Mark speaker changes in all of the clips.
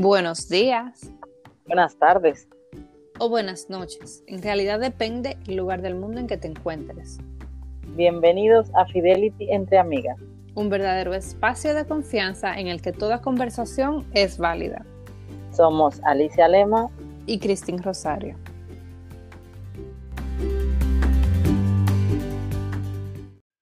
Speaker 1: Buenos días.
Speaker 2: Buenas tardes.
Speaker 1: O buenas noches. En realidad depende el lugar del mundo en que te encuentres.
Speaker 2: Bienvenidos a Fidelity entre amigas.
Speaker 1: Un verdadero espacio de confianza en el que toda conversación es válida.
Speaker 2: Somos Alicia Lema
Speaker 1: y Cristín Rosario.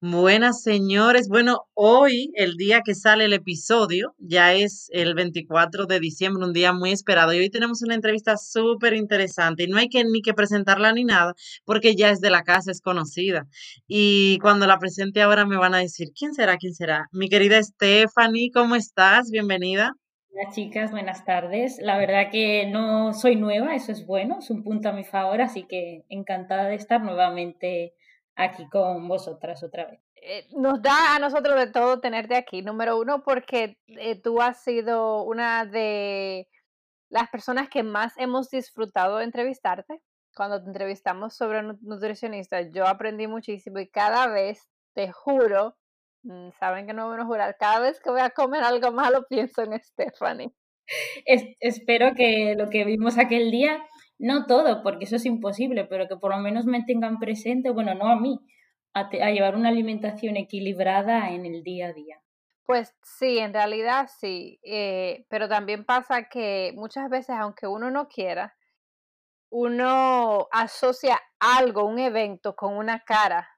Speaker 3: Buenas señores, bueno, hoy el día que sale el episodio ya es el 24 de diciembre, un día muy esperado y hoy tenemos una entrevista súper interesante y no hay que ni que presentarla ni nada porque ya es de la casa, es conocida y cuando la presente ahora me van a decir, ¿quién será? ¿quién será? Mi querida Stephanie, ¿cómo estás? Bienvenida.
Speaker 4: Hola chicas, buenas tardes. La verdad que no soy nueva, eso es bueno, es un punto a mi favor, así que encantada de estar nuevamente aquí con vosotras otra vez.
Speaker 1: Eh, nos da a nosotros de todo tenerte aquí. Número uno, porque eh, tú has sido una de las personas que más hemos disfrutado de entrevistarte. Cuando te entrevistamos sobre nutricionista, yo aprendí muchísimo y cada vez, te juro, mm, saben que no voy a jurar, cada vez que voy a comer algo malo pienso en Stephanie.
Speaker 4: espero que lo que vimos aquel día no todo, porque eso es imposible, pero que por lo menos me tengan presente, bueno, no a mí, a, llevar una alimentación equilibrada en el día a día.
Speaker 1: Pues sí, en realidad sí, eh, pero también pasa que muchas veces, aunque uno no quiera, uno asocia algo, un evento con una cara.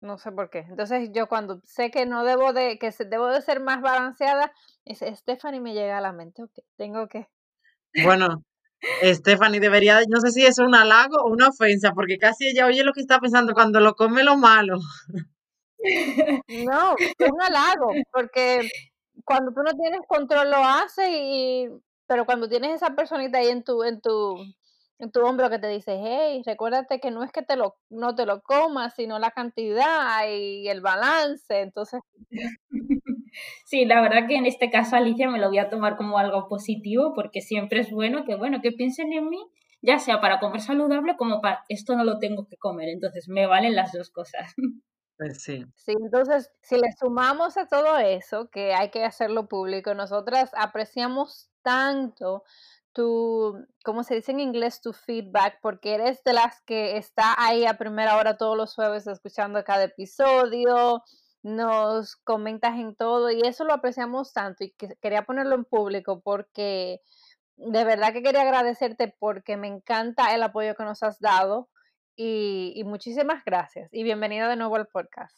Speaker 1: No sé por qué. Entonces yo cuando sé que no debo de, que debo de ser más balanceada, es Stephanie me llega a la mente, ok, tengo que.
Speaker 3: Bueno, Stephanie debería, no sé si es un halago o una ofensa, porque casi ella oye lo que está pensando cuando lo come lo malo.
Speaker 1: No, es un halago, porque cuando tú no tienes control lo hace y pero cuando tienes esa personita ahí en tu en tu en tu hombro que te dice, hey, recuérdate que no es que te lo, no te lo comas, sino la cantidad y el balance. Entonces.
Speaker 4: Sí, la verdad que en este caso Alicia me lo voy a tomar como algo positivo porque siempre es bueno que, bueno, que piensen en mí, ya sea para comer saludable como para esto no lo tengo que comer. Entonces me valen las dos cosas.
Speaker 3: Pues sí.
Speaker 1: Sí, entonces si le sumamos a todo eso, que hay que hacerlo público, nosotras apreciamos tanto tu, ¿cómo se dice en inglés? Tu feedback, porque eres de las que está ahí a primera hora todos los jueves escuchando cada episodio, nos comentas en todo y eso lo apreciamos tanto y que quería ponerlo en público porque de verdad que quería agradecerte porque me encanta el apoyo que nos has dado y, y muchísimas gracias y bienvenida de nuevo al podcast.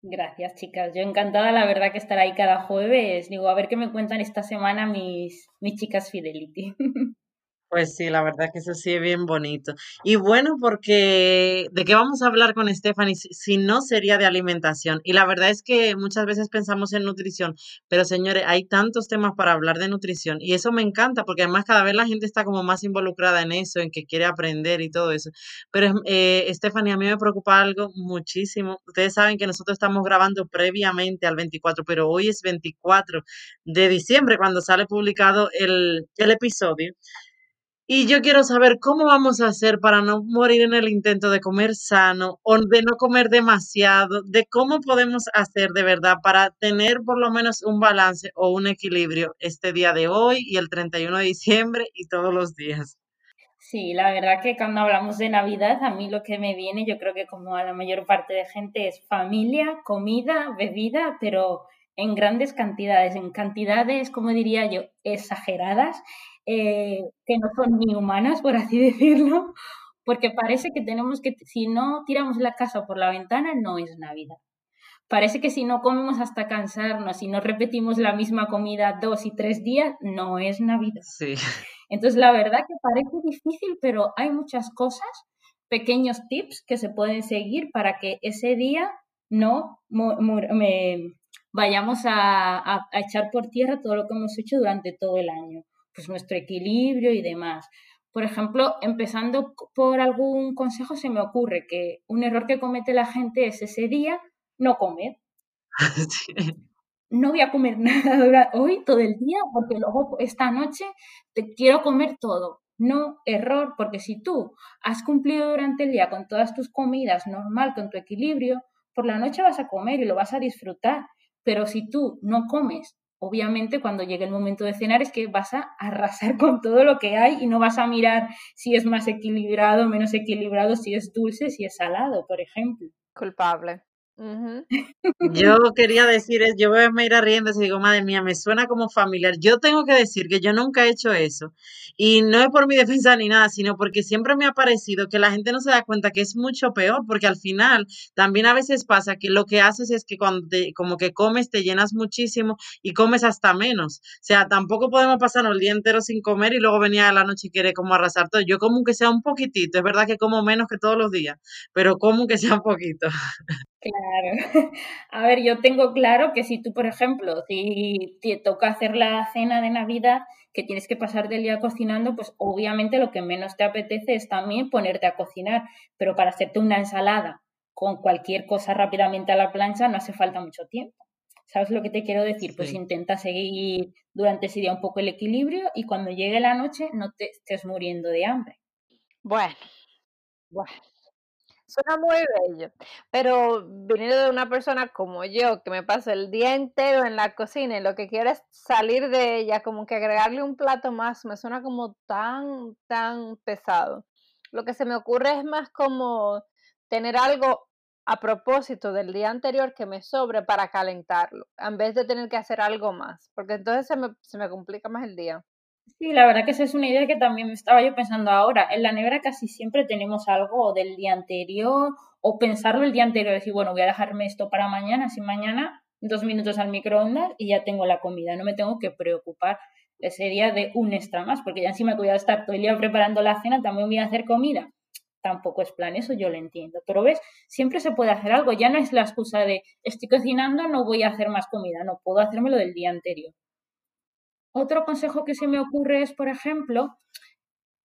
Speaker 4: Gracias, chicas. Yo encantada, la verdad, que estar ahí cada jueves. Digo, a ver qué me cuentan esta semana mis, mis chicas Fidelity.
Speaker 3: Pues sí, la verdad que eso sí es bien bonito. Y bueno, porque ¿de qué vamos a hablar con Stephanie si, no sería de alimentación? Y la verdad es que muchas veces pensamos en nutrición, pero señores, hay tantos temas para hablar de nutrición y eso me encanta porque además cada vez la gente está como más involucrada en eso, en que quiere aprender y todo eso. Pero eh, Stephanie, a mí me preocupa algo muchísimo. Ustedes saben que nosotros estamos grabando previamente al 24, pero hoy es 24 de diciembre cuando sale publicado el, el episodio. Y yo quiero saber cómo vamos a hacer para no morir en el intento de comer sano o de no comer demasiado, de cómo podemos hacer de verdad para tener por lo menos un balance o un equilibrio este día de hoy y el 31 de diciembre y todos los días.
Speaker 4: Sí, la verdad que cuando hablamos de Navidad, a mí lo que me viene, yo creo que como a la mayor parte de gente, es familia, comida, bebida, pero en grandes cantidades, en cantidades, como diría yo, exageradas eh, que no son ni humanas, por así decirlo, porque parece que tenemos que, si no tiramos la casa por la ventana, no es Navidad. Parece que si no comemos hasta cansarnos, si no repetimos la misma comida dos y tres días, no es Navidad.
Speaker 3: Sí.
Speaker 4: Entonces, la verdad que parece difícil, pero hay muchas cosas, pequeños tips que se pueden seguir para que ese día no me, vayamos a echar por tierra todo lo que hemos hecho durante todo el año pues nuestro equilibrio y demás. Por ejemplo, empezando por algún consejo, se me ocurre que un error que comete la gente es ese día no comer. No voy a comer nada hoy todo el día porque luego esta noche te quiero comer todo. No, error, porque si tú has cumplido durante el día con todas tus comidas normal, con tu equilibrio, por la noche vas a comer y lo vas a disfrutar. Pero si tú no comes obviamente cuando llegue el momento de cenar es que vas a arrasar con todo lo que hay y no vas a mirar si es más equilibrado, menos equilibrado, si es dulce, si es salado, por ejemplo.
Speaker 1: Culpable.
Speaker 3: Yo quería decir, yo voy a ir a riendo y digo, madre mía, me suena como familiar. Yo tengo que decir que yo nunca he hecho eso. Y no es por mi defensa ni nada, sino porque siempre me ha parecido que la gente no se da cuenta que es mucho peor, porque al final también a veces pasa que lo que haces es que cuando te, como que comes te llenas muchísimo y comes hasta menos. O sea, tampoco podemos pasar el día entero sin comer y luego venir a la noche y quiere como arrasar todo. Yo como que sea un poquitito, es verdad que como menos que todos los días, pero como que sea un poquito.
Speaker 4: Claro. A ver, yo tengo claro que si tú, por ejemplo, si te toca hacer la cena de Navidad, que tienes que pasar del día cocinando, pues obviamente lo que menos te apetece es también ponerte a cocinar, pero para hacerte una ensalada con cualquier cosa rápidamente a la plancha no hace falta mucho tiempo. ¿Sabes lo que te quiero decir? Pues intenta seguir durante ese día un poco el equilibrio y cuando llegue la noche no te estés muriendo de hambre.
Speaker 1: Bueno, bueno. Suena muy bello, pero viniendo de una persona como yo, que me paso el día entero en la cocina y lo que quiero es salir de ella, como que agregarle un plato más, me suena como tan, tan pesado. Lo que se me ocurre es más como tener algo a propósito del día anterior que me sobre para calentarlo, en vez de tener que hacer algo más, porque entonces se me, se me complica más el día.
Speaker 4: Sí, la verdad que esa es una idea que también estaba yo pensando ahora. En la nevera casi siempre tenemos algo del día anterior o pensarlo el día anterior, decir, bueno, voy a dejarme esto para mañana, así mañana dos minutos al microondas y ya tengo la comida, no me tengo que preocupar ese día de un extra más, porque ya encima que voy a estar todo el día preparando la cena, también voy a hacer comida. Tampoco es plan, eso yo lo entiendo. Pero ves, siempre se puede hacer algo, ya no es la excusa de estoy cocinando, no voy a hacer más comida, no puedo hacérmelo del día anterior. Otro consejo que se me ocurre es, por ejemplo,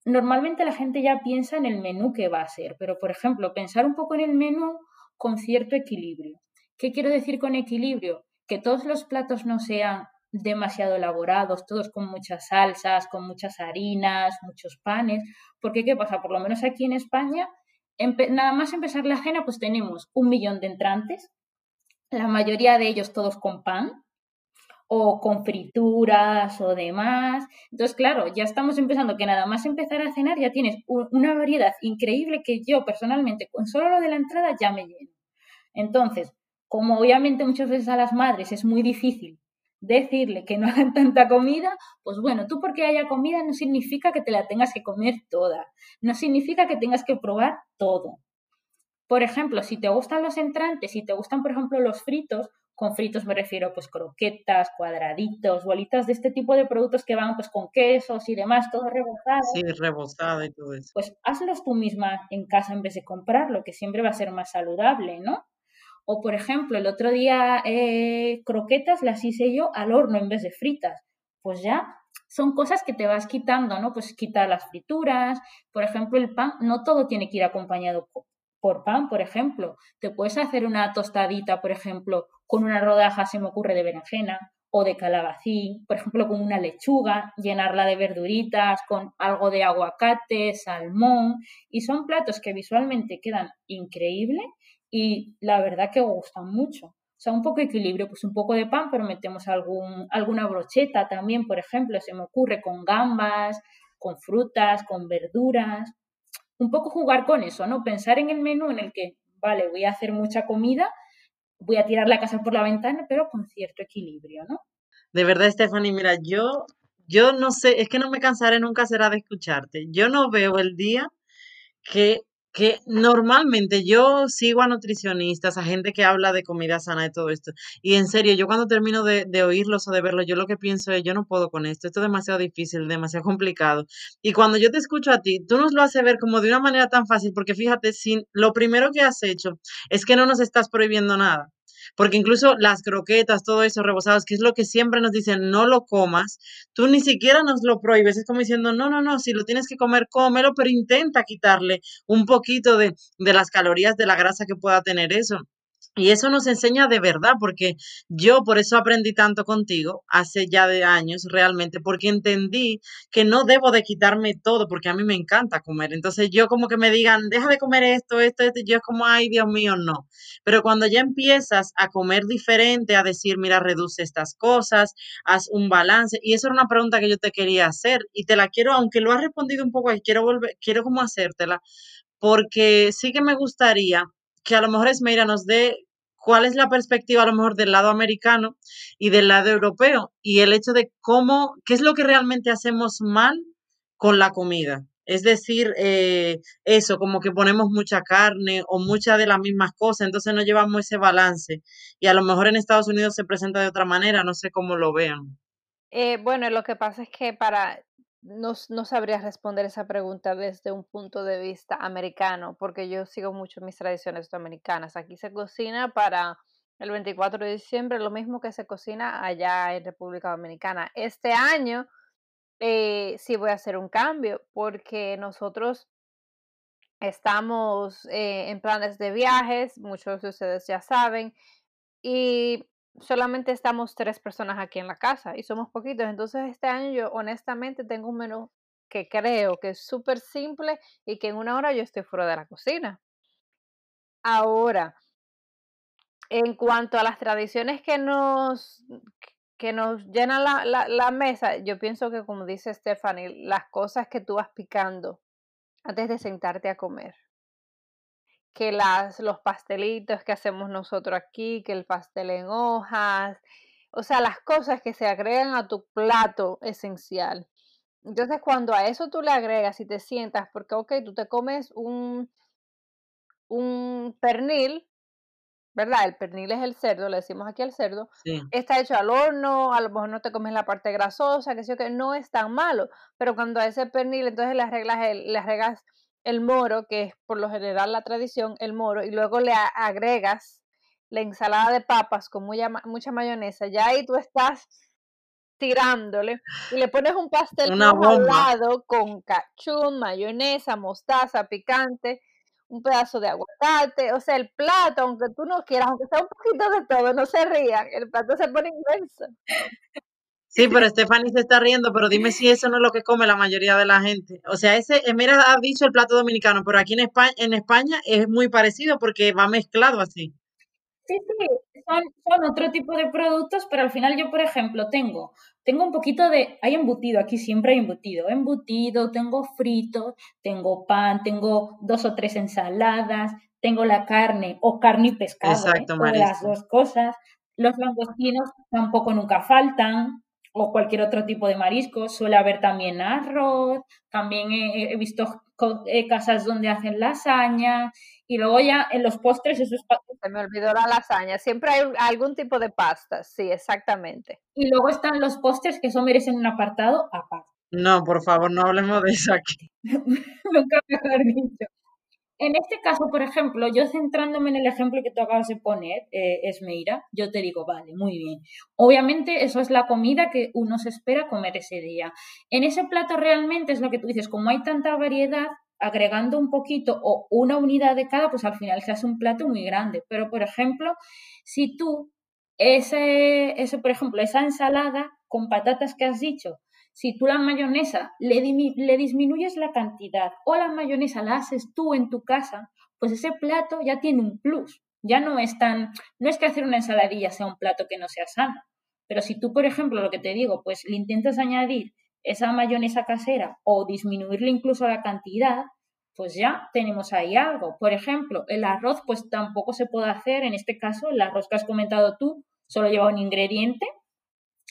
Speaker 4: normalmente la gente ya piensa en el menú que va a ser, pero por ejemplo, pensar un poco en el menú con cierto equilibrio. ¿Qué quiero decir con equilibrio? Que todos los platos no sean demasiado elaborados, todos con muchas salsas, con muchas harinas, muchos panes, porque ¿qué pasa? Por lo menos aquí en España, nada más empezar la cena, pues tenemos un millón de entrantes, la mayoría de ellos todos con pan, o con frituras o demás. Entonces, claro, ya estamos empezando que nada más empezar a cenar ya tienes una variedad increíble que yo personalmente con solo lo de la entrada ya me lleno. Entonces, como obviamente muchas veces a las madres es muy difícil decirle que no hagan tanta comida, pues bueno, tú porque haya comida no significa que te la tengas que comer toda, no significa que tengas que probar todo. Por ejemplo, si te gustan los entrantes, si te gustan, por ejemplo, los fritos, con fritos me refiero pues croquetas, cuadraditos, bolitas de este tipo de productos que van pues con quesos y demás, todo rebozado.
Speaker 3: Sí, rebozado y todo eso.
Speaker 4: Pues hazlos tú misma en casa en vez de comprarlo, que siempre va a ser más saludable, ¿no? O por ejemplo, el otro día eh, croquetas las hice yo al horno en vez de fritas. Pues ya son cosas que te vas quitando, ¿no? Pues quitar las frituras, por ejemplo, el pan, no todo tiene que ir acompañado por pan, por ejemplo. Te puedes hacer una tostadita, por ejemplo, con una rodaja, se me ocurre, de berenjena o de calabacín, por ejemplo, con una lechuga, llenarla de verduritas, con algo de aguacate, salmón, y son platos que visualmente quedan increíbles y la verdad que gustan mucho. O sea, un poco de equilibrio, pues un poco de pan, pero metemos algún, alguna brocheta también, por ejemplo, se me ocurre con gambas, con frutas, con verduras un poco jugar con eso, ¿no? Pensar en el menú en el que, vale, voy a hacer mucha comida, voy a tirar la casa por la ventana, pero con cierto equilibrio, ¿no?
Speaker 3: De verdad, Stephanie, mira, yo, yo no sé, es que no me cansaré nunca será de escucharte. Yo no veo el día que que normalmente yo sigo a nutricionistas, a gente que habla de comida sana, de todo esto. Y en serio, yo cuando termino de, de oírlos o de verlos, yo lo que pienso es, yo no puedo con esto, esto es demasiado difícil, demasiado complicado. Y cuando yo te escucho a ti, tú nos lo haces ver como de una manera tan fácil, porque fíjate, si lo primero que has hecho es que no nos estás prohibiendo nada. Porque incluso las croquetas, todo eso rebozados, que es lo que siempre nos dicen, no lo comas, tú ni siquiera nos lo prohíbes. Es como diciendo, no, no, no, si lo tienes que comer, cómelo, pero intenta quitarle un poquito de, de las calorías, de la grasa que pueda tener eso. Y eso nos enseña de verdad, porque yo por eso aprendí tanto contigo hace ya de años realmente, porque entendí que no debo de quitarme todo, porque a mí me encanta comer. Entonces yo como que me digan, deja de comer esto, esto, esto, yo es como, ay, Dios mío, no. Pero cuando ya empiezas a comer diferente, a decir, mira, reduce estas cosas, haz un balance, y eso era una pregunta que yo te quería hacer, y te la quiero, aunque lo has respondido un poco, quiero volver, quiero como hacértela, porque sí que me gustaría que a lo mejor Esmeira nos dé cuál es la perspectiva a lo mejor del lado americano y del lado europeo y el hecho de cómo, qué es lo que realmente hacemos mal con la comida. Es decir, eh, eso, como que ponemos mucha carne o muchas de las mismas cosas, entonces no llevamos ese balance. Y a lo mejor en Estados Unidos se presenta de otra manera, no sé cómo lo vean.
Speaker 1: Eh, bueno, lo que pasa es que para no, no sabría responder esa pregunta desde un punto de vista americano, porque yo sigo mucho mis tradiciones americanas. Aquí se cocina para el 24 de diciembre lo mismo que se cocina allá en República Dominicana. Este año eh, sí voy a hacer un cambio, porque nosotros estamos eh, en planes de viajes, muchos de ustedes ya saben, y solamente estamos tres personas aquí en la casa y somos poquitos. Entonces este año yo honestamente tengo un menú que creo que es súper simple y que en una hora yo estoy fuera de la cocina. Ahora, en cuanto a las tradiciones que nos, que nos llenan la, la, la mesa, yo pienso que como dice Stephanie, las cosas que tú vas picando antes de sentarte a comer que las, los pastelitos que hacemos nosotros aquí, que el pastel en hojas, o sea, las cosas que se agregan a tu plato esencial. Entonces, cuando a eso tú le agregas y te sientas, porque, ok, tú te comes un, un pernil, ¿verdad? El pernil es el cerdo, le decimos aquí al cerdo, está hecho al horno, a lo mejor no te comes la parte grasosa, que sí, que no es tan malo, pero cuando a ese pernil entonces le arreglas, el, le agregas el moro, que es por lo general la tradición, el moro, y luego le agregas la ensalada de papas con mucha, mucha mayonesa, ya ahí tú estás tirándole y le pones un pastel al lado con cachún, mayonesa, mostaza, picante, un pedazo de aguacate, o sea, el plato, aunque tú no quieras, aunque sea un poquito de todo, no se rían, el plato se pone inmenso.
Speaker 3: Sí, pero Stephanie se está riendo, pero dime si eso no es lo que come la mayoría de la gente. O sea, ese, eh, mira, ha dicho el plato dominicano, pero aquí en España, en España es muy parecido porque va mezclado así.
Speaker 4: Sí, sí, son, otro tipo de productos, pero al final yo, por ejemplo, tengo, tengo un poquito de, hay embutido, aquí siempre hay embutido, embutido, tengo frito, tengo pan, tengo dos o tres ensaladas, tengo la carne o carne y pescado, ¿eh? Exacto, las dos cosas. Los langostinos tampoco nunca faltan, o cualquier otro tipo de marisco. Suele haber también arroz, también he, visto eh, casas donde hacen lasaña y luego ya en los postres eso es...
Speaker 1: Se me olvidó la lasaña, siempre hay algún tipo de pasta, sí, exactamente.
Speaker 4: Y luego están los postres que eso merecen un apartado aparte.
Speaker 3: No, por favor, no hablemos de eso aquí.
Speaker 4: Nunca mejor dicho. En este caso, por ejemplo, yo centrándome en el ejemplo que tú acabas de poner, eh, Esmeira, yo te digo, vale, muy bien. Obviamente eso es la comida que uno se espera comer ese día. En ese plato realmente es lo que tú dices, como hay tanta variedad, agregando un poquito o una unidad de cada, pues al final se hace un plato muy grande. Pero, por ejemplo, si tú, ese, ese por ejemplo, esa ensalada con patatas que has dicho, si tú la mayonesa le, disminuyes la cantidad o la mayonesa la haces tú en tu casa, pues ese plato ya tiene un plus. Ya no es tan, no es que hacer una ensaladilla sea un plato que no sea sano. Pero si tú, por ejemplo, lo que te digo, pues le intentas añadir esa mayonesa casera o disminuirle incluso la cantidad, pues ya tenemos ahí algo. Por ejemplo, el arroz, pues tampoco se puede hacer, en este caso, el arroz que has comentado tú, solo lleva un ingrediente,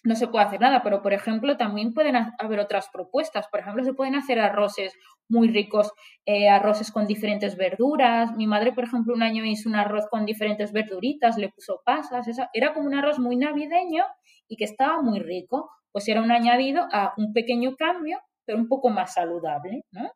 Speaker 4: no se puede hacer nada, pero por ejemplo también pueden haber otras propuestas. Por ejemplo, se pueden hacer arroces muy ricos, eh, arroces con diferentes verduras. Mi madre, por ejemplo, un año hizo un arroz con diferentes verduritas, le puso pasas. era como un arroz muy navideño y que estaba muy rico. Pues era un añadido a un pequeño cambio, pero un poco más saludable, ¿no?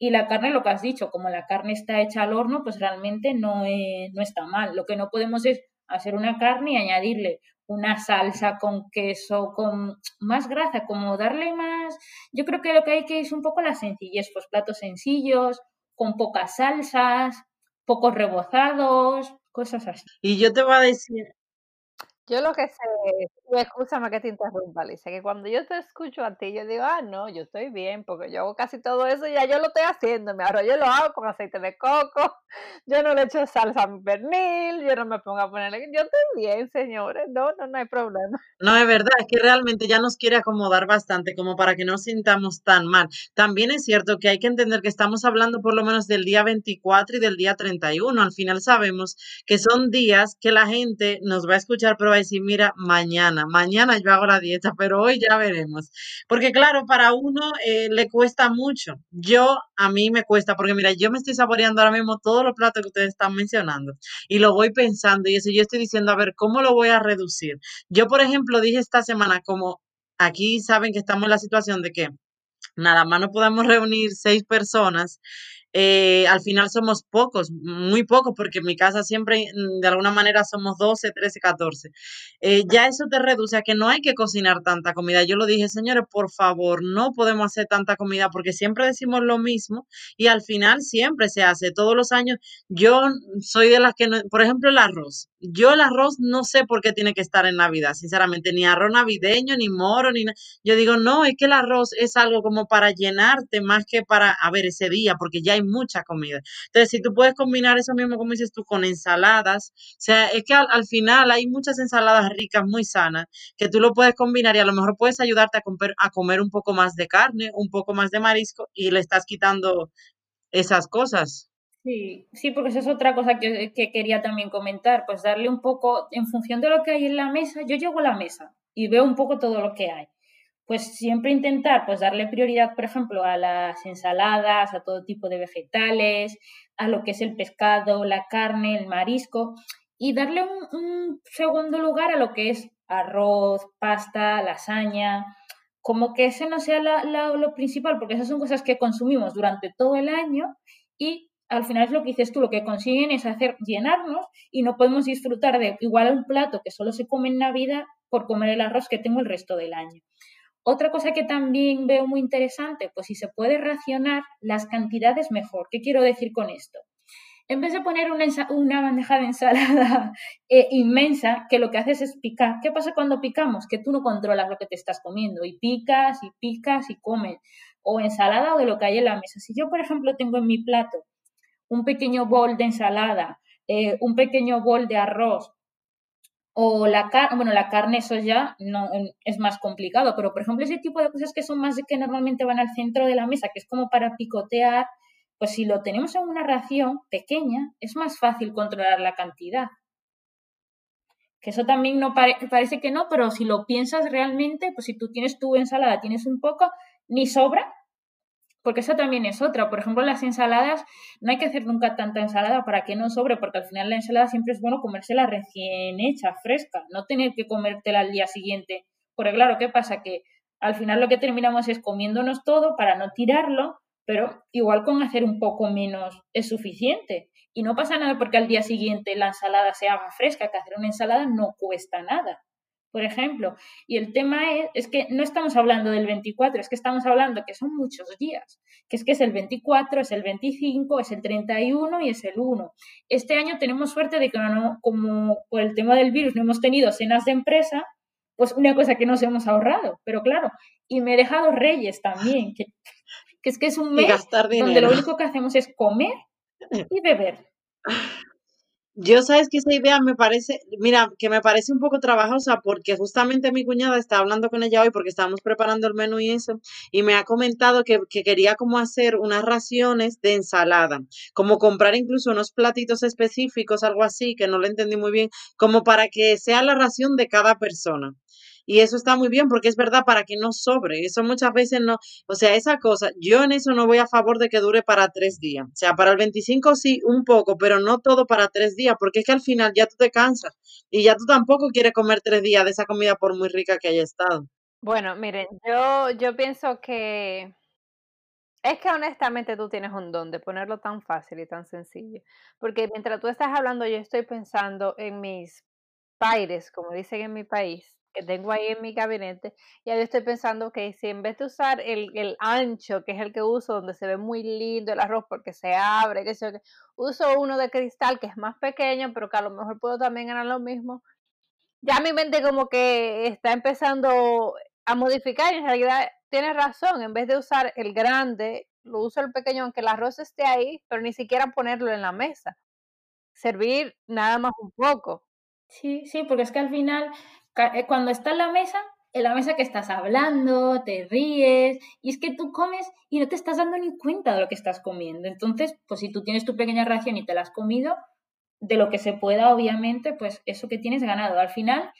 Speaker 4: Y la carne, lo que has dicho, como la carne está hecha al horno, pues realmente no, no está mal. Lo que no podemos es hacer una carne y añadirle una salsa con queso, con más grasa, como darle más. Yo creo que lo que hay que es un poco la sencillez, pues platos sencillos, con pocas salsas, pocos rebozados, cosas así.
Speaker 3: Y yo te voy a decir,
Speaker 1: Yo lo que sé y escúchame que te interrumpa, Alicia, que cuando yo te escucho a ti, yo digo: "Ah, no, yo estoy bien", porque yo hago casi todo eso y ya yo lo estoy haciendo. Arroz yo lo hago con aceite de coco, yo no le echo salsa a mi pernil, yo no me pongo a ponerle yo estoy bien, señores, no, no, no hay problema.
Speaker 3: No, es verdad, es que realmente ya nos quiere acomodar bastante como para que no sintamos tan mal. También es cierto que hay que entender que estamos hablando por lo menos del día 24 y del día 31. Al final sabemos que son días que la gente nos va a escuchar, pero decir, mira, mañana, mañana yo hago la dieta, pero hoy ya veremos. Porque claro, para uno eh, le cuesta mucho. Yo, a mí me cuesta, porque mira, yo me estoy saboreando ahora mismo todos los platos que ustedes están mencionando y lo voy pensando y eso yo estoy diciendo, a ver, ¿cómo lo voy a reducir? Yo, por ejemplo, dije esta semana, como aquí saben que estamos en la situación de que nada más no podemos reunir seis personas, eh, al final somos pocos, muy pocos, porque en mi casa siempre mm, de alguna manera somos 12, 13, 14. Eh, ya eso te reduce a que no hay que cocinar tanta comida. Yo lo dije, señores, por favor, no podemos hacer tanta comida porque siempre decimos lo mismo y al final siempre se hace. Todos los años, yo soy de las que, no, por ejemplo, el arroz. Yo el arroz no sé por qué tiene que estar en Navidad, sinceramente, ni arroz navideño, ni moro, ni nada. Yo digo, no, es que el arroz es algo como para llenarte más que para, a ver, ese día, porque ya hay mucha comida. Entonces, si tú puedes combinar eso mismo, como dices tú, con ensaladas, o sea, es que al, al final hay muchas ensaladas ricas, muy sanas, que tú lo puedes combinar y a lo mejor puedes ayudarte a comer, a comer un poco más de carne, un poco más de marisco y le estás quitando esas cosas.
Speaker 4: Sí, sí, porque esa es otra cosa que, que quería también comentar, pues darle un poco, en función de lo que hay en la mesa, yo llego a la mesa y veo un poco todo lo que hay. Pues siempre intentar pues darle prioridad, por ejemplo, a las ensaladas, a todo tipo de vegetales, a lo que es el pescado, la carne, el marisco, y darle un, un segundo lugar a lo que es arroz, pasta, lasaña, como que ese no sea la, la, lo principal, porque esas son cosas que consumimos durante todo el año y al final es lo que dices tú, lo que consiguen es hacer llenarnos y no podemos disfrutar de igual un plato que solo se come en Navidad por comer el arroz que tengo el resto del año. Otra cosa que también veo muy interesante, pues si se puede racionar las cantidades mejor. ¿Qué quiero decir con esto? En vez de poner una, una bandeja de ensalada eh, inmensa, que lo que haces es picar. ¿Qué pasa cuando picamos? Que tú no controlas lo que te estás comiendo y picas y picas y comes. O ensalada o de lo que hay en la mesa. Si yo, por ejemplo, tengo en mi plato un pequeño bol de ensalada, eh, un pequeño bol de arroz, o la carne, bueno, la carne eso ya no es más complicado, pero por ejemplo ese tipo de cosas que son más que normalmente van al centro de la mesa, que es como para picotear, pues si lo tenemos en una ración pequeña, es más fácil controlar la cantidad. Que eso también no pare parece que no, pero si lo piensas realmente, pues si tú tienes tu ensalada, tienes un poco, ni sobra, porque eso también es otra. Por ejemplo, las ensaladas, no hay que hacer nunca tanta ensalada para que no sobre, porque al final la ensalada siempre es bueno comérsela recién hecha, fresca, no tener que comértela al día siguiente. Porque claro, ¿qué pasa? Que al final lo que terminamos es comiéndonos todo para no tirarlo, pero igual con hacer un poco menos es suficiente. Y no pasa nada porque al día siguiente la ensalada se haga fresca, que hacer una ensalada no cuesta nada por ejemplo. Y el tema es, es, que no estamos hablando del 24, es que estamos hablando que son muchos días, que es que es el 24, es el 25, es el 31 y es el 1. Este año tenemos suerte de que no, como por el tema del virus no hemos tenido cenas de empresa, pues una cosa que nos hemos ahorrado, pero claro, y me he dejado Reyes también, que, que es que es un mes donde lo único que hacemos es comer y beber.
Speaker 3: Yo sabes que esa idea me parece, mira, que me parece un poco trabajosa porque justamente mi cuñada está hablando con ella hoy porque estábamos preparando el menú y eso, y me ha comentado que, que quería como hacer unas raciones de ensalada, como comprar incluso unos platitos específicos, algo así, que no lo entendí muy bien, como para que sea la ración de cada persona. Y eso está muy bien porque es verdad para que no sobre. Eso muchas veces no, o sea, esa cosa, yo en eso no voy a favor de que dure para tres días. O sea, para el 25 sí, un poco, pero no todo para tres días, porque es que al final ya tú te cansas y ya tú tampoco quieres comer tres días de esa comida por muy rica que haya estado.
Speaker 1: Bueno, miren, yo, yo pienso que es que honestamente tú tienes un don de ponerlo tan fácil y tan sencillo. Porque mientras tú estás hablando, yo estoy pensando en mis paires, como dicen en mi país, que tengo ahí en mi gabinete, y ahí estoy pensando que si en vez de usar el, el, ancho, que es el que uso, donde se ve muy lindo el arroz porque se abre, que sé, uso uno de cristal que es más pequeño, pero que a lo mejor puedo también ganar lo mismo. Ya mi mente como que está empezando a modificar y en realidad tienes razón, en vez de usar el grande, lo uso el pequeño, aunque el arroz esté ahí, pero ni siquiera ponerlo en la mesa. Servir nada más un poco.
Speaker 4: Sí, sí, porque es que al final, cuando está en la mesa, en la mesa que estás hablando, te ríes, y es que tú comes y no te estás dando ni cuenta de lo que estás comiendo. Entonces, pues si tú tienes tu pequeña ración y te la has comido, de lo que se pueda, obviamente, pues eso que tienes ganado. Al final,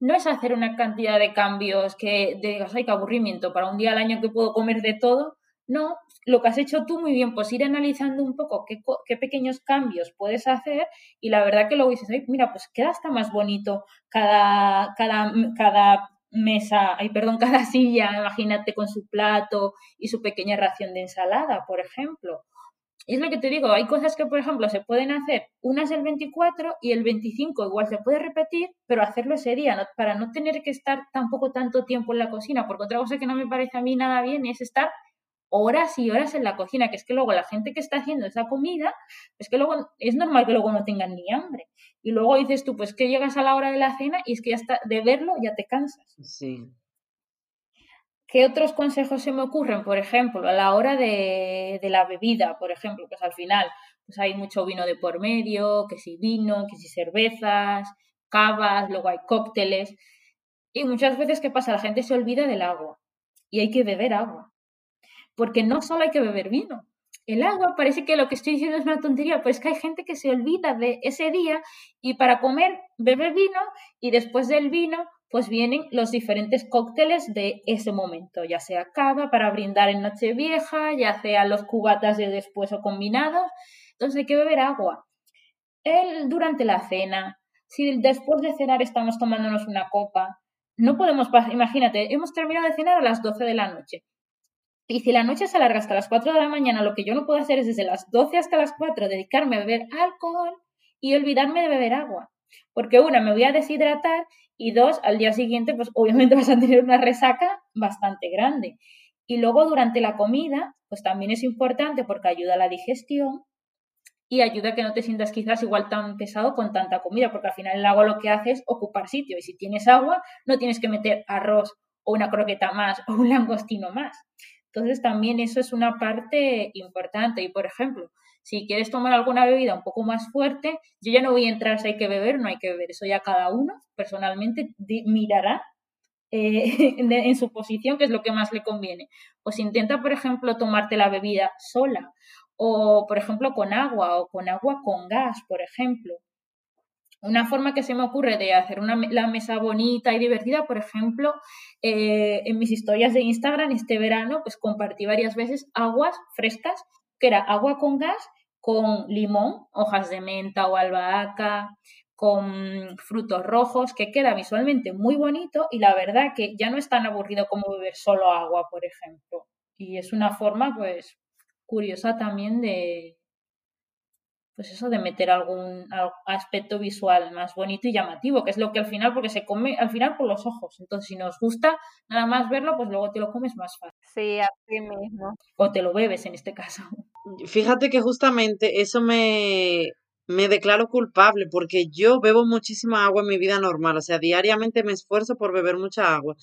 Speaker 4: no es hacer una cantidad de cambios que digas, ay, qué aburrimiento, para un día al año que puedo comer de todo. No, lo que has hecho tú muy bien, pues ir analizando un poco qué, qué pequeños cambios puedes hacer y la verdad que luego dices, ay, mira, pues queda hasta más bonito cada, cada, cada mesa, ay, perdón, cada silla, imagínate con su plato y su pequeña ración de ensalada, por ejemplo. Y es lo que te digo, hay cosas que, por ejemplo, se pueden hacer unas el 24 y el 25 igual se puede repetir, pero hacerlo ese día, para no tener que estar tampoco tanto tiempo en la cocina, porque otra cosa que no me parece a mí nada bien es estar horas y horas en la cocina, que es que luego la gente que está haciendo esa comida, es que luego es normal que luego no tengan ni hambre. Y luego dices tú, pues que llegas a la hora de la cena y es que ya está, de verlo ya te cansas.
Speaker 3: Sí.
Speaker 4: ¿Qué otros consejos se me ocurren? Por ejemplo, a la hora de, la bebida, por ejemplo, pues al final pues hay mucho vino de por medio, que si vino, que si cervezas, cavas, luego hay cócteles. Y muchas veces, ¿qué pasa? La gente se olvida del agua y hay que beber agua. Porque no solo hay que beber vino. El agua parece que lo que estoy diciendo es una tontería, pero es que hay gente que se olvida de ese día y para comer bebe vino y después del vino pues vienen los diferentes cócteles de ese momento, ya sea cava para brindar en Nochevieja, ya sea los cubatas de después o combinados. Entonces hay que beber agua. El, durante la cena, si después de cenar estamos tomándonos una copa, no podemos, imagínate, hemos terminado de cenar a las 12 de la noche. Y si la noche se alarga hasta las 4 de la mañana, lo que yo no puedo hacer es desde las 12 hasta las 4 dedicarme a beber alcohol y olvidarme de beber agua. Porque una, me voy a deshidratar y dos, al día siguiente, pues obviamente vas a tener una resaca bastante grande. Y luego durante la comida, pues también es importante porque ayuda a la digestión y ayuda a que no te sientas quizás igual tan pesado con tanta comida, porque al final el agua lo que hace es ocupar sitio y si tienes agua no tienes que meter arroz o una croqueta más o un langostino más. Entonces también eso es una parte importante y por ejemplo, si quieres tomar alguna bebida un poco más fuerte, yo ya no voy a entrar si hay que beber, no hay que beber. Eso ya cada uno personalmente mirará eh, en su posición qué es lo que más le conviene. Pues intenta, por ejemplo, tomarte la bebida sola o, por ejemplo, con agua o con agua con gas, por ejemplo. Una forma que se me ocurre de hacer una, la mesa bonita y divertida, por ejemplo, eh, en mis historias de Instagram este verano, pues compartí varias veces aguas frescas, que era agua con gas con limón, hojas de menta o albahaca, con frutos rojos, que queda visualmente muy bonito y la verdad que ya no es tan aburrido como beber solo agua, por ejemplo. Y es una forma, pues, curiosa también de, pues eso, de meter algún aspecto visual más bonito y llamativo, que es lo que al final, porque se come al final por los ojos. Entonces, si nos gusta nada más verlo, pues luego te lo comes más fácil.
Speaker 1: Sí, así mismo.
Speaker 4: O te lo bebes en este caso.
Speaker 3: Fíjate que justamente eso me, me declaro culpable porque yo bebo muchísima agua en mi vida normal, o sea, diariamente me esfuerzo por beber mucha agua,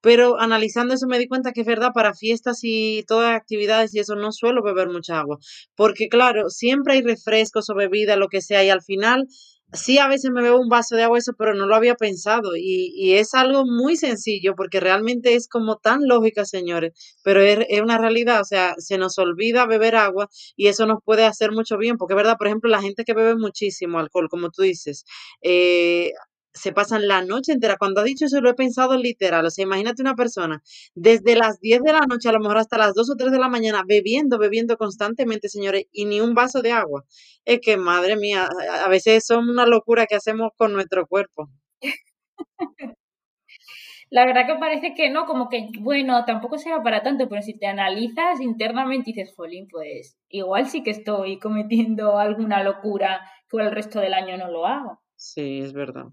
Speaker 3: pero analizando eso me di cuenta que es verdad, para fiestas y todas las actividades y eso no suelo beber mucha agua, porque claro, siempre hay refrescos o bebida, lo que sea, y al final sí a veces me bebo un vaso de agua eso, pero no lo había pensado y, y es algo muy sencillo porque realmente es como tan lógica, señores, pero es, es, una realidad, o sea, se nos olvida beber agua y eso nos puede hacer mucho bien, porque es verdad, por ejemplo, la gente que bebe muchísimo alcohol, como tú dices, eh, se pasan la noche entera. Cuando has dicho eso, lo he pensado literal. O sea, imagínate una persona desde las 10 de la noche, a lo mejor hasta las 2 o 3 de la mañana, bebiendo, bebiendo constantemente, señores, y ni un vaso de agua. Es que, madre mía, a veces son una locura que hacemos con nuestro cuerpo.
Speaker 4: La verdad que parece que no, como que, bueno, tampoco sea para tanto, pero si te analizas internamente y dices, jolín, pues igual sí que estoy cometiendo alguna locura que el resto del año no lo hago.
Speaker 3: Sí, es verdad.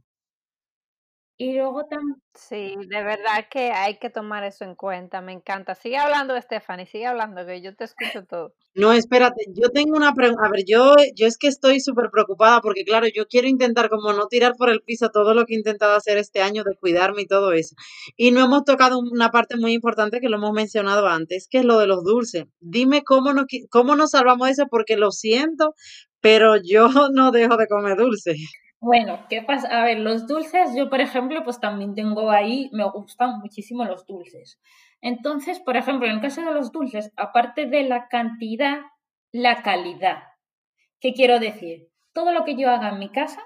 Speaker 4: Y luego también...
Speaker 1: Sí, de verdad que hay que tomar eso en cuenta, me encanta. Sigue hablando, Stephanie, sigue hablando, que yo te escucho todo.
Speaker 3: No, espérate, yo tengo una pregunta. A ver, yo, yo es que estoy súper preocupada porque, claro, yo quiero intentar como no tirar por el piso todo lo que he intentado hacer este año de cuidarme y todo eso. Y no hemos tocado una parte muy importante que lo hemos mencionado antes, que es lo de los dulces. Dime cómo nos, cómo nos salvamos de eso porque lo siento, pero yo no dejo de comer dulce.
Speaker 4: Bueno, ¿qué pasa? A ver, los dulces, yo por ejemplo, pues también tengo ahí, me gustan muchísimo los dulces. Entonces, por ejemplo, en el caso de los dulces, aparte de la cantidad, la calidad. ¿Qué quiero decir? Todo lo que yo haga en mi casa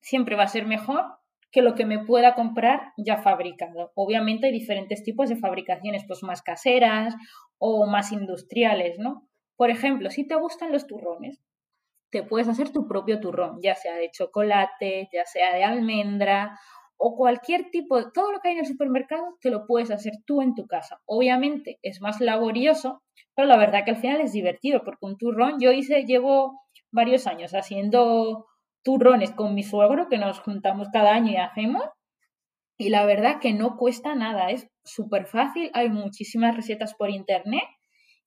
Speaker 4: siempre va a ser mejor que lo que me pueda comprar ya fabricado. Obviamente hay diferentes tipos de fabricaciones, pues más caseras o más industriales, ¿no? Por ejemplo, si te gustan los turrones, te puedes hacer tu propio turrón, ya sea de chocolate, ya sea de almendra o cualquier tipo de todo lo que hay en el supermercado, te lo puedes hacer tú en tu casa. Obviamente es más laborioso, pero la verdad que al final es divertido, porque un turrón, yo hice, llevo varios años haciendo turrones con mi suegro, que nos juntamos cada año y hacemos, y la verdad que no cuesta nada, es súper fácil, hay muchísimas recetas por internet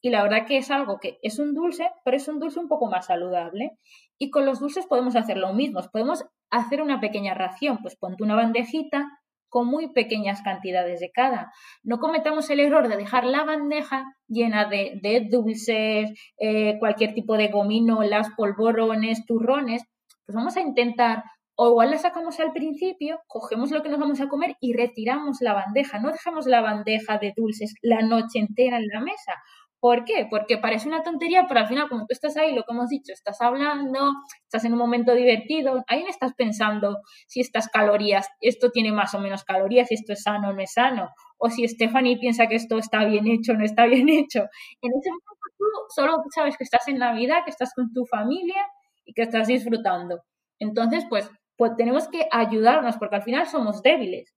Speaker 4: y la verdad que es algo que es un dulce, pero es un dulce un poco más saludable. Y con los dulces podemos hacer lo mismo, podemos hacer una pequeña ración, pues ponte una bandejita con muy pequeñas cantidades de cada. No cometamos el error de dejar la bandeja llena de, dulces, eh, cualquier tipo de gominolas, polvorones, turrones. Pues vamos a intentar, o igual la sacamos al principio, cogemos lo que nos vamos a comer y retiramos la bandeja. No dejamos la bandeja de dulces la noche entera en la mesa, ¿Por qué? Porque parece una tontería, pero al final, como tú estás ahí, lo que hemos dicho, estás hablando, estás en un momento divertido, ahí no estás pensando si estas calorías, esto tiene más o menos calorías, si esto es sano o no es sano, o si Stephanie piensa que esto está bien hecho o no está bien hecho. En ese momento tú solo sabes que estás en Navidad, que estás con tu familia y que estás disfrutando. Entonces, pues, pues tenemos que ayudarnos, porque al final somos débiles.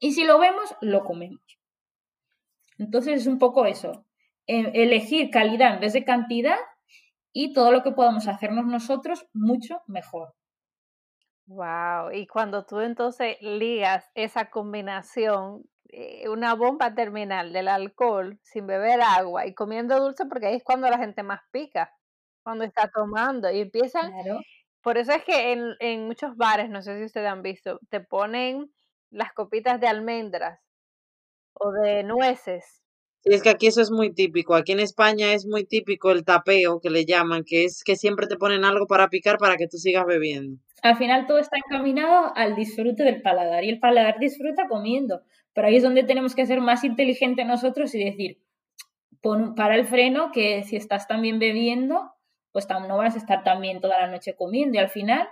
Speaker 4: Y si lo vemos, lo comemos. Entonces es un poco eso elegir calidad en vez de cantidad y todo lo que podamos hacernos nosotros mucho mejor.
Speaker 1: Wow, y cuando tú entonces ligas esa combinación, eh, una bomba terminal del alcohol sin beber agua y comiendo dulce, porque ahí es cuando la gente más pica, cuando está tomando y empiezan. Por eso es que en, en muchos bares, no sé si ustedes han visto, te ponen las copitas de almendras o de nueces
Speaker 3: Sí, es que aquí eso es muy típico. Aquí en España es muy típico el tapeo que le llaman, que es que siempre te ponen algo para picar para que tú sigas bebiendo.
Speaker 4: Al final todo está encaminado al disfrute del paladar y el paladar disfruta comiendo. Pero ahí es donde tenemos que ser más inteligentes nosotros y decir, pon, para el freno que si estás también bebiendo, pues no vas a estar también toda la noche comiendo y al final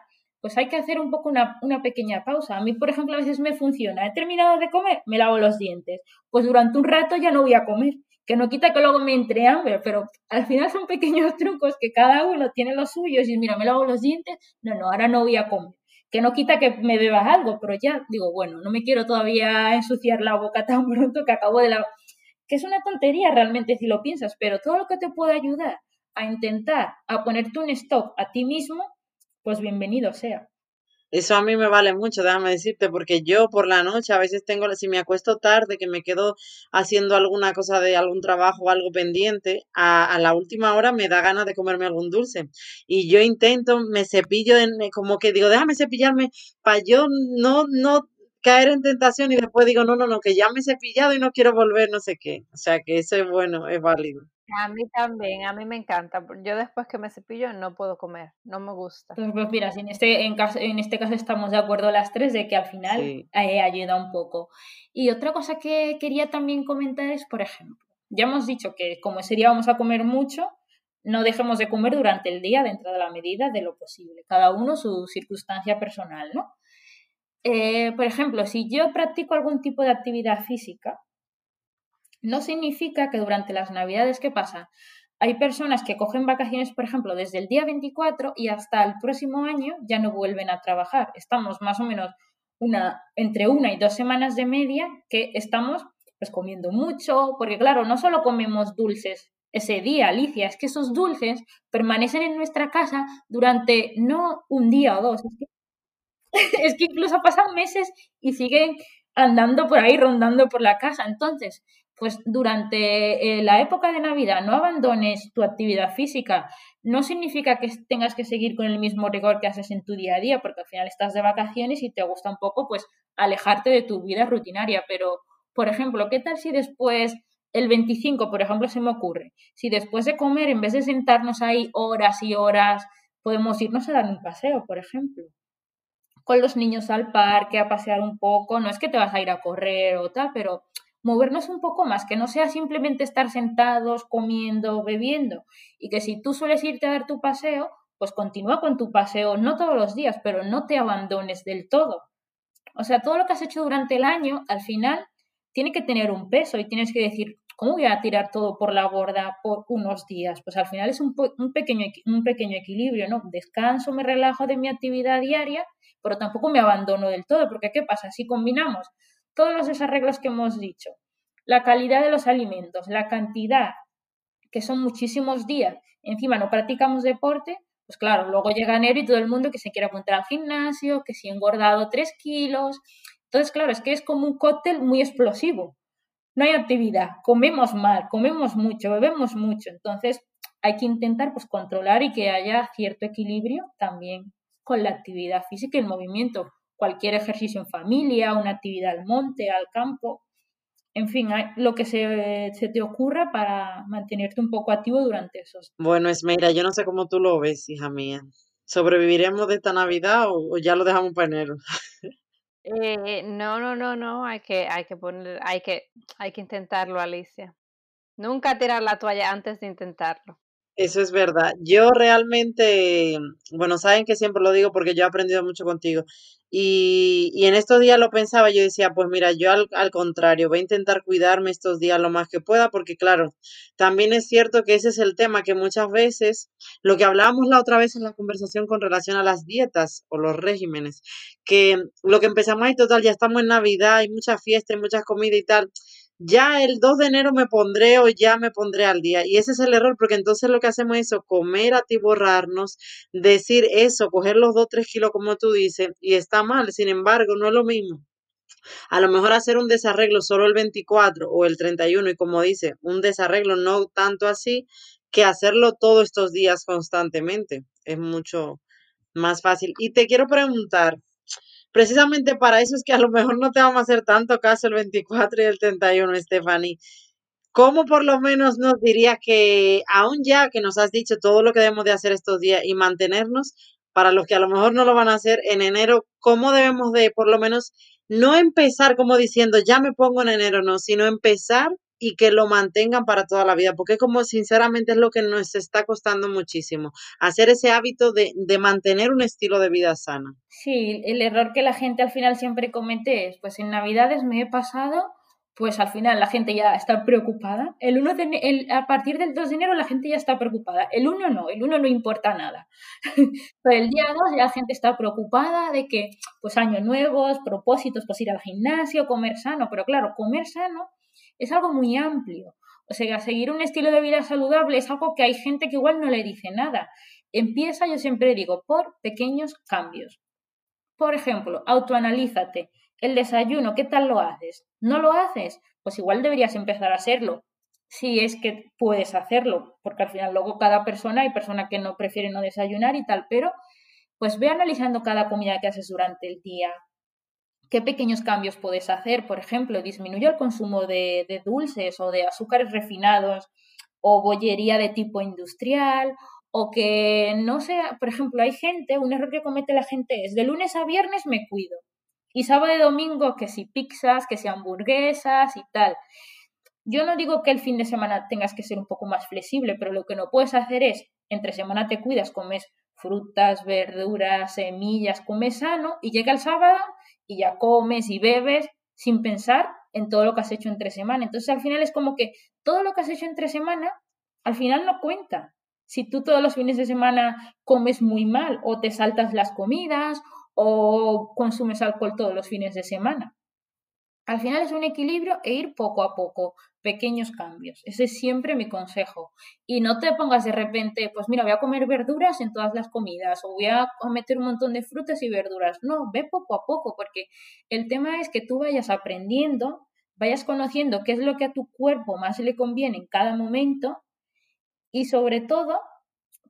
Speaker 4: pues hay que hacer un poco una, una, pequeña pausa. A mí, por ejemplo, a veces me funciona. He terminado de comer, me lavo los dientes. Pues durante un rato ya no voy a comer. Que no quita que luego me entre hambre, pero al final son pequeños trucos que cada uno tiene los suyos. Y mira, me lavo los dientes, no, no, ahora no voy a comer. Que no quita que me bebas algo, pero ya digo, bueno, no me quiero todavía ensuciar la boca tan pronto que acabo de la. Que es una tontería realmente si lo piensas, pero todo lo que te puede ayudar a intentar a ponerte un stop a ti mismo pues bienvenido sea.
Speaker 3: Eso a mí me vale mucho, déjame decirte, porque yo por la noche a veces tengo, si me acuesto tarde, que me quedo haciendo alguna cosa de algún trabajo o algo pendiente, a, la última hora me da ganas de comerme algún dulce. Y yo intento, me cepillo, en, como que digo, déjame cepillarme para yo no, no caer en tentación y después digo, no, no, no, que ya me he cepillado y no quiero volver, no sé qué. O sea que eso es bueno, es válido.
Speaker 1: A mí también, a mí me encanta. Yo después que me cepillo no puedo comer, no me gusta.
Speaker 4: Pues, pues mira, si en este, en, caso, en este caso estamos de acuerdo las tres de que al final eh, ayuda un poco. Y otra cosa que quería también comentar es, por ejemplo, ya hemos dicho que como sería vamos a comer mucho, no dejemos de comer durante el día dentro de la medida de lo posible, cada uno su circunstancia personal, ¿no? Eh, por ejemplo, si yo practico algún tipo de actividad física, no significa que durante las navidades, ¿qué pasa? Hay personas que cogen vacaciones, por ejemplo, desde el día 24 y hasta el próximo año ya no vuelven a trabajar. Estamos más o menos una, entre una y dos semanas de media que estamos pues, comiendo mucho, porque claro, no solo comemos dulces ese día, Alicia, es que esos dulces permanecen en nuestra casa durante no un día o dos, es que incluso pasan meses y siguen andando por ahí, rondando por la casa. Entonces, pues durante eh, la época de Navidad no abandones tu actividad física. No significa que tengas que seguir con el mismo rigor que haces en tu día a día, porque al final estás de vacaciones y te gusta un poco, pues, alejarte de tu vida rutinaria. Pero, por ejemplo, ¿qué tal si después el 25, por ejemplo, se me ocurre, si después de comer, en vez de sentarnos ahí horas y horas, podemos irnos a dar un paseo, por ejemplo? Con los niños al parque, a pasear un poco, no es que te vas a ir a correr o tal, pero movernos un poco más, que no sea simplemente estar sentados, comiendo, bebiendo, y que si tú sueles irte a dar tu paseo, pues continúa con tu paseo, no todos los días, pero no te abandones del todo. O sea, todo lo que has hecho durante el año, al final, tiene que tener un peso y tienes que decir, ¿cómo voy a tirar todo por la borda por unos días? Pues al final es un, pequeño, un pequeño equilibrio, ¿no? Descanso, me relajo de mi actividad diaria, pero tampoco me abandono del todo, porque ¿qué pasa? Si combinamos todos los desarreglos que hemos dicho, la calidad de los alimentos, la cantidad, que son muchísimos días, encima no practicamos deporte, pues claro, luego llega enero y todo el mundo que se quiere apuntar al gimnasio, que si ha engordado tres kilos. Entonces, claro, es que es como un cóctel muy explosivo. No hay actividad, comemos mal, comemos mucho, bebemos mucho. Entonces, hay que intentar pues controlar y que haya cierto equilibrio también con la actividad física y el movimiento. Cualquier ejercicio en familia, una actividad al monte, al campo, en fin, lo que se, te ocurra para mantenerte un poco activo durante esos.
Speaker 3: Bueno, Esmeira, yo no sé cómo tú lo ves, hija mía. ¿Sobreviviremos de esta Navidad o, ya lo dejamos para enero?
Speaker 1: Eh, no, no, no, no, hay que, hay que poner, hay que, hay que intentarlo, Alicia. Nunca tirar la toalla antes de intentarlo.
Speaker 3: Eso es verdad. Yo realmente, bueno, saben que siempre lo digo porque yo he aprendido mucho contigo. Y, y en estos días lo pensaba, yo decía, pues mira, yo al, al contrario, voy a intentar cuidarme estos días lo más que pueda, porque claro, también es cierto que ese es el tema, que muchas veces, lo que hablábamos la otra vez en la conversación con relación a las dietas o los regímenes, que lo que empezamos ahí total, ya estamos en Navidad, hay mucha fiesta, hay muchas comidas y tal ya el 2 de enero me pondré o ya me pondré al día. Y ese es el error, porque entonces lo que hacemos es eso, comer, atiborrarnos, decir eso, coger los 2, 3 kilos como tú dices, y está mal. Sin embargo, no es lo mismo. A lo mejor hacer un desarreglo solo el 24 o el 31 y como dice, un desarreglo no tanto así, que hacerlo todos estos días constantemente. Es mucho más fácil. Y te quiero preguntar, precisamente para eso es que a lo mejor no te vamos a hacer tanto caso el 24 y el 31, Stephanie. ¿Cómo por lo menos nos diría que, aún ya que nos has dicho todo lo que debemos de hacer estos días y mantenernos, para los que a lo mejor no lo van a hacer en enero, ¿cómo debemos de por lo menos no empezar como diciendo ya me pongo en enero, no, sino empezar y que lo mantengan para toda la vida, porque como sinceramente es lo que nos está costando muchísimo, hacer ese hábito de, de, mantener un estilo de vida sana.
Speaker 4: Sí, el error que la gente al final siempre comete es, pues en Navidades me he pasado, pues al final la gente ya está preocupada. El 1 de, el, a partir del 2 de enero la gente ya está preocupada. El 1 no, el 1 no importa nada. Pero el día 2 ya la gente está preocupada de que, pues años nuevos, propósitos, pues ir al gimnasio, comer sano. Pero claro, comer sano es algo muy amplio. O sea, seguir un estilo de vida saludable es algo que hay gente que igual no le dice nada. Empieza, yo siempre digo, por pequeños cambios. Por ejemplo, autoanalízate. El desayuno, ¿qué tal lo haces? ¿No lo haces? Pues igual deberías empezar a hacerlo. Si es que puedes hacerlo, porque al final luego cada persona hay persona que no prefiere no desayunar y tal, pero pues ve analizando cada comida que haces durante el día, ¿Qué pequeños cambios puedes hacer? Por ejemplo, disminuye el consumo de, dulces o de azúcares refinados o bollería de tipo industrial o que no sea, por ejemplo, hay gente, un error que comete la gente es de lunes a viernes me cuido y sábado y domingo que si pizzas, que si hamburguesas y tal. Yo no digo que el fin de semana tengas que ser un poco más flexible, pero lo que no puedes hacer es, entre semana te cuidas, comes frutas, verduras, semillas, comes sano y llega el sábado y ya comes y bebes sin pensar en todo lo que has hecho entre semana. Entonces al final es como que todo lo que has hecho entre semana al final no cuenta. Si tú todos los fines de semana comes muy mal o te saltas las comidas o consumes alcohol todos los fines de semana. Al final es un equilibrio e ir poco a poco, pequeños cambios. Ese es siempre mi consejo. Y no te pongas de repente, pues mira, voy a comer verduras en todas las comidas o voy a meter un montón de frutas y verduras. No, ve poco a poco, porque el tema es que tú vayas aprendiendo, vayas conociendo qué es lo que a tu cuerpo más le conviene en cada momento y sobre todo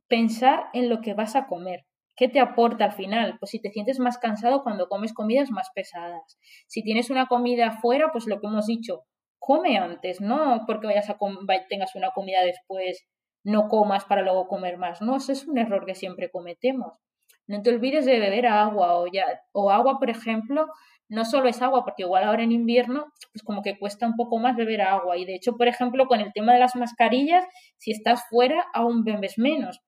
Speaker 4: pensar en lo que vas a comer. ¿Qué te aporta al final? Pues si te sientes más cansado cuando comes comidas más pesadas. Si tienes una comida afuera, pues lo que hemos dicho, come antes, no porque vayas a tengas una comida después, no comas para luego comer más. No, ese es un error que siempre cometemos. No te olvides de beber agua o, o agua, por ejemplo, no solo es agua, porque igual ahora en invierno, pues como que cuesta un poco más beber agua. Y de hecho, por ejemplo, con el tema de las mascarillas, si estás fuera, aún bebes menos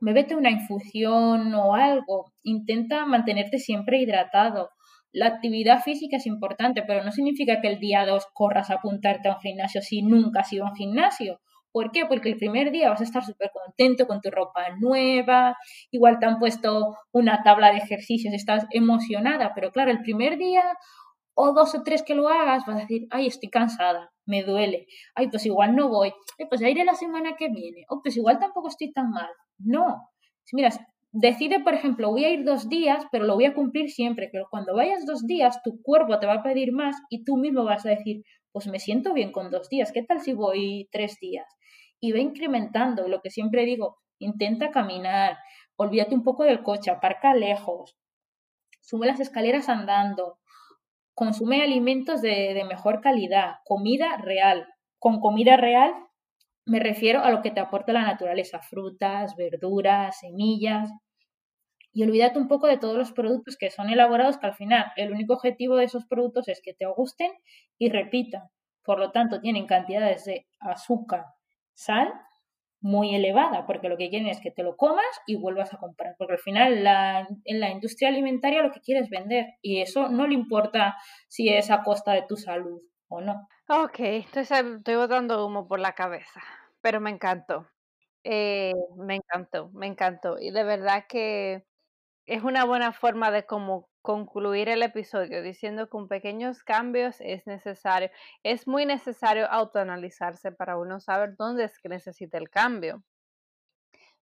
Speaker 4: bébete una infusión o algo, intenta mantenerte siempre hidratado. La actividad física es importante, pero no significa que el día 2 corras a apuntarte a un gimnasio si nunca has ido a un gimnasio. ¿Por qué? Porque el primer día vas a estar súper contento con tu ropa nueva, igual te han puesto una tabla de ejercicios, estás emocionada, pero claro, el primer día o dos o tres que lo hagas, vas a decir, ay, estoy cansada, me duele, ay, pues igual no voy, ay, pues ya iré la semana que viene, o pues igual tampoco estoy tan mal. No, si miras, decide, por ejemplo, voy a ir dos días, pero lo voy a cumplir siempre, pero cuando vayas dos días, tu cuerpo te va a pedir más y tú mismo vas a decir, pues me siento bien con dos días, ¿qué tal si voy tres días? Y va incrementando, lo que siempre digo, intenta caminar, olvídate un poco del coche, aparca lejos, sube las escaleras andando, consume alimentos de, mejor calidad, comida real. Con comida real me refiero a lo que te aporta la naturaleza, frutas, verduras, semillas. Y olvídate un poco de todos los productos que son elaborados, que al final el único objetivo de esos productos es que te gusten y repitan. Por lo tanto, tienen cantidades de azúcar, sal muy elevada, porque lo que quieren es que te lo comas y vuelvas a comprar, porque al final la, en la industria alimentaria lo que quieres vender y eso no le importa si es a costa de tu salud o no.
Speaker 1: Ok, entonces estoy botando humo por la cabeza, pero me encantó, eh, me encantó, me encantó y de verdad que es una buena forma de como concluir el episodio diciendo que con pequeños cambios es necesario, es muy necesario autoanalizarse para uno saber dónde es que necesita el cambio.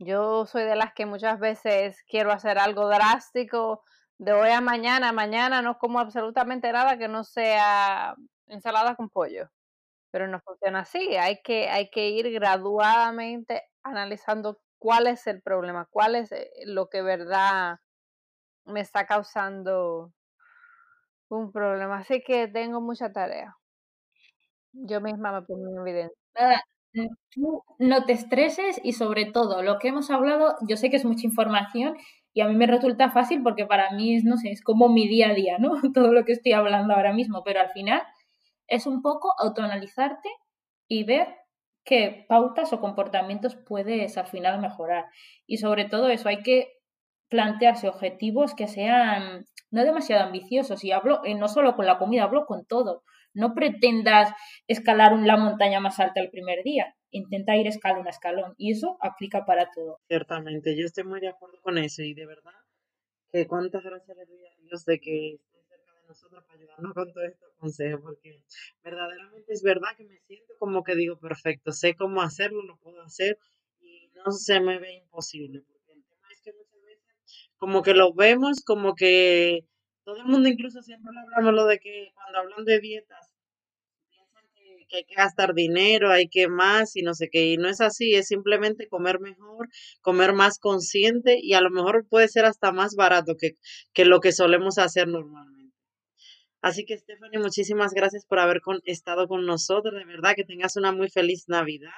Speaker 1: Yo soy de las que muchas veces quiero hacer algo drástico de hoy a mañana, mañana no como absolutamente nada que no sea ensalada con pollo. Pero no funciona así, hay que, hay que ir graduadamente analizando cuál es el problema, cuál es eh, lo que verdad me está causando un problema. Así que tengo mucha tarea. Yo misma me pongo en evidencia.
Speaker 4: Nada, tú no te estreses y sobre todo lo que hemos hablado, yo sé que es mucha información y a mí me resulta fácil porque para mí es, no sé, es como mi día a día, ¿no? Todo lo que estoy hablando ahora mismo, pero al final es un poco autoanalizarte y ver qué pautas o comportamientos puedes al final mejorar. Y sobre todo eso, hay que plantearse objetivos que sean no demasiado ambiciosos. Y hablo eh, no solo con la comida, hablo con todo. No pretendas escalar la montaña más alta el primer día. Intenta ir escalón a escalón. Y eso aplica para todo.
Speaker 3: Ciertamente, yo estoy muy de acuerdo con eso. Y de verdad, que cuántas gracias le doy a Dios de que esté cerca de nosotros para ayudarnos con todos estos consejos. Porque verdaderamente es verdad que me siento como que digo, perfecto, sé cómo hacerlo, lo puedo hacer. Y no se me ve imposible como que lo vemos, como que todo el mundo incluso siempre hablamos lo de que cuando hablan de dietas, piensan que, hay que gastar dinero, hay que más y no sé qué, y no es así, es simplemente comer mejor, comer más consciente y a lo mejor puede ser hasta más barato que, que lo que solemos hacer normalmente. Así que Stephanie, muchísimas gracias por haber estado con nosotros, de verdad que tengas una muy feliz Navidad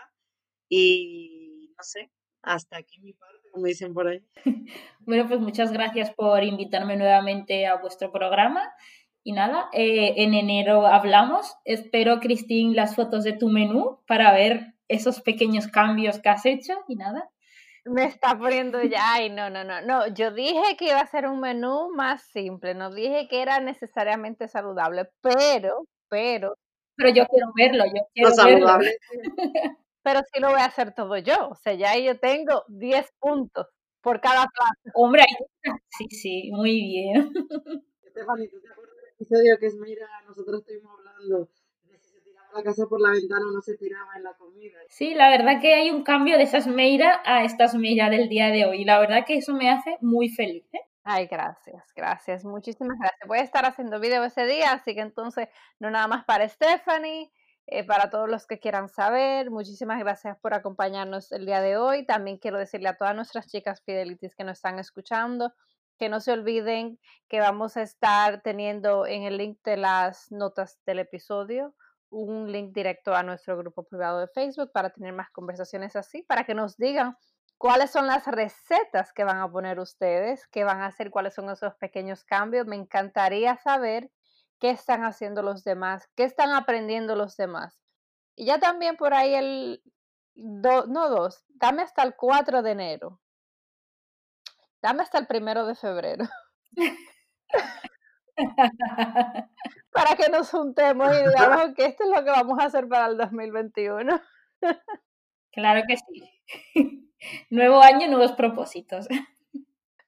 Speaker 3: y no sé, hasta aquí mi parte como dicen por ahí.
Speaker 4: Bueno, pues muchas gracias por invitarme nuevamente a vuestro programa. Y nada, eh, en enero hablamos. Espero, Cristín, las fotos de tu menú para ver esos pequeños cambios que has hecho y nada.
Speaker 1: Me está poniendo ya, ay, no, no, no, no, yo dije que iba a ser un menú más simple, no dije que era necesariamente saludable, pero, pero.
Speaker 4: Pero yo quiero verlo, yo quiero saludable.
Speaker 1: pero sí lo voy a hacer todo yo. O sea, ya yo tengo 10 puntos por cada plato.
Speaker 4: Hombre, sí, sí, muy bien.
Speaker 3: Estefany, ¿tú te acuerdas episodio que es, mira, nosotros estuvimos hablando de si se tiraba la casa por la ventana o no se tiraba en la comida.
Speaker 4: Sí, la verdad que hay un cambio de esas Meira a estas Meira del día de hoy. La verdad que eso me hace muy feliz. ¿eh?
Speaker 1: Ay, gracias, gracias, muchísimas gracias. Voy a estar haciendo video ese día, así que entonces no nada más para Stephanie, eh, para todos los que quieran saber. Muchísimas gracias por acompañarnos el día de hoy. También quiero decirle a todas nuestras chicas Fidelities que nos están escuchando que no se olviden que vamos a estar teniendo en el link de las notas del episodio un link directo a nuestro grupo privado de Facebook para tener más conversaciones así, para que nos digan cuáles son las recetas que van a poner ustedes, qué van a hacer, cuáles son esos pequeños cambios. Me encantaría saber qué están haciendo los demás, qué están aprendiendo los demás. Y ya también por ahí el, no dos, dame hasta el 4 de enero. Dame hasta el primero de febrero. para que nos juntemos y digamos que esto es lo que vamos a hacer para el 2021.
Speaker 4: claro que sí. Nuevo año, nuevos propósitos.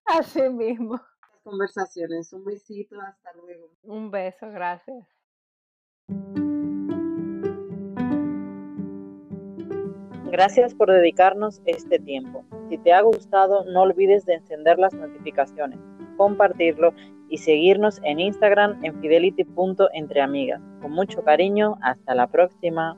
Speaker 1: Así mismo.
Speaker 3: Conversaciones. Un besito, hasta luego.
Speaker 1: Un beso, gracias.
Speaker 2: Gracias por dedicarnos este tiempo. Si te ha gustado, no olvides de encender las notificaciones, compartirlo y seguirnos en Instagram en fidelity.entreamigas. Con mucho cariño, hasta la próxima.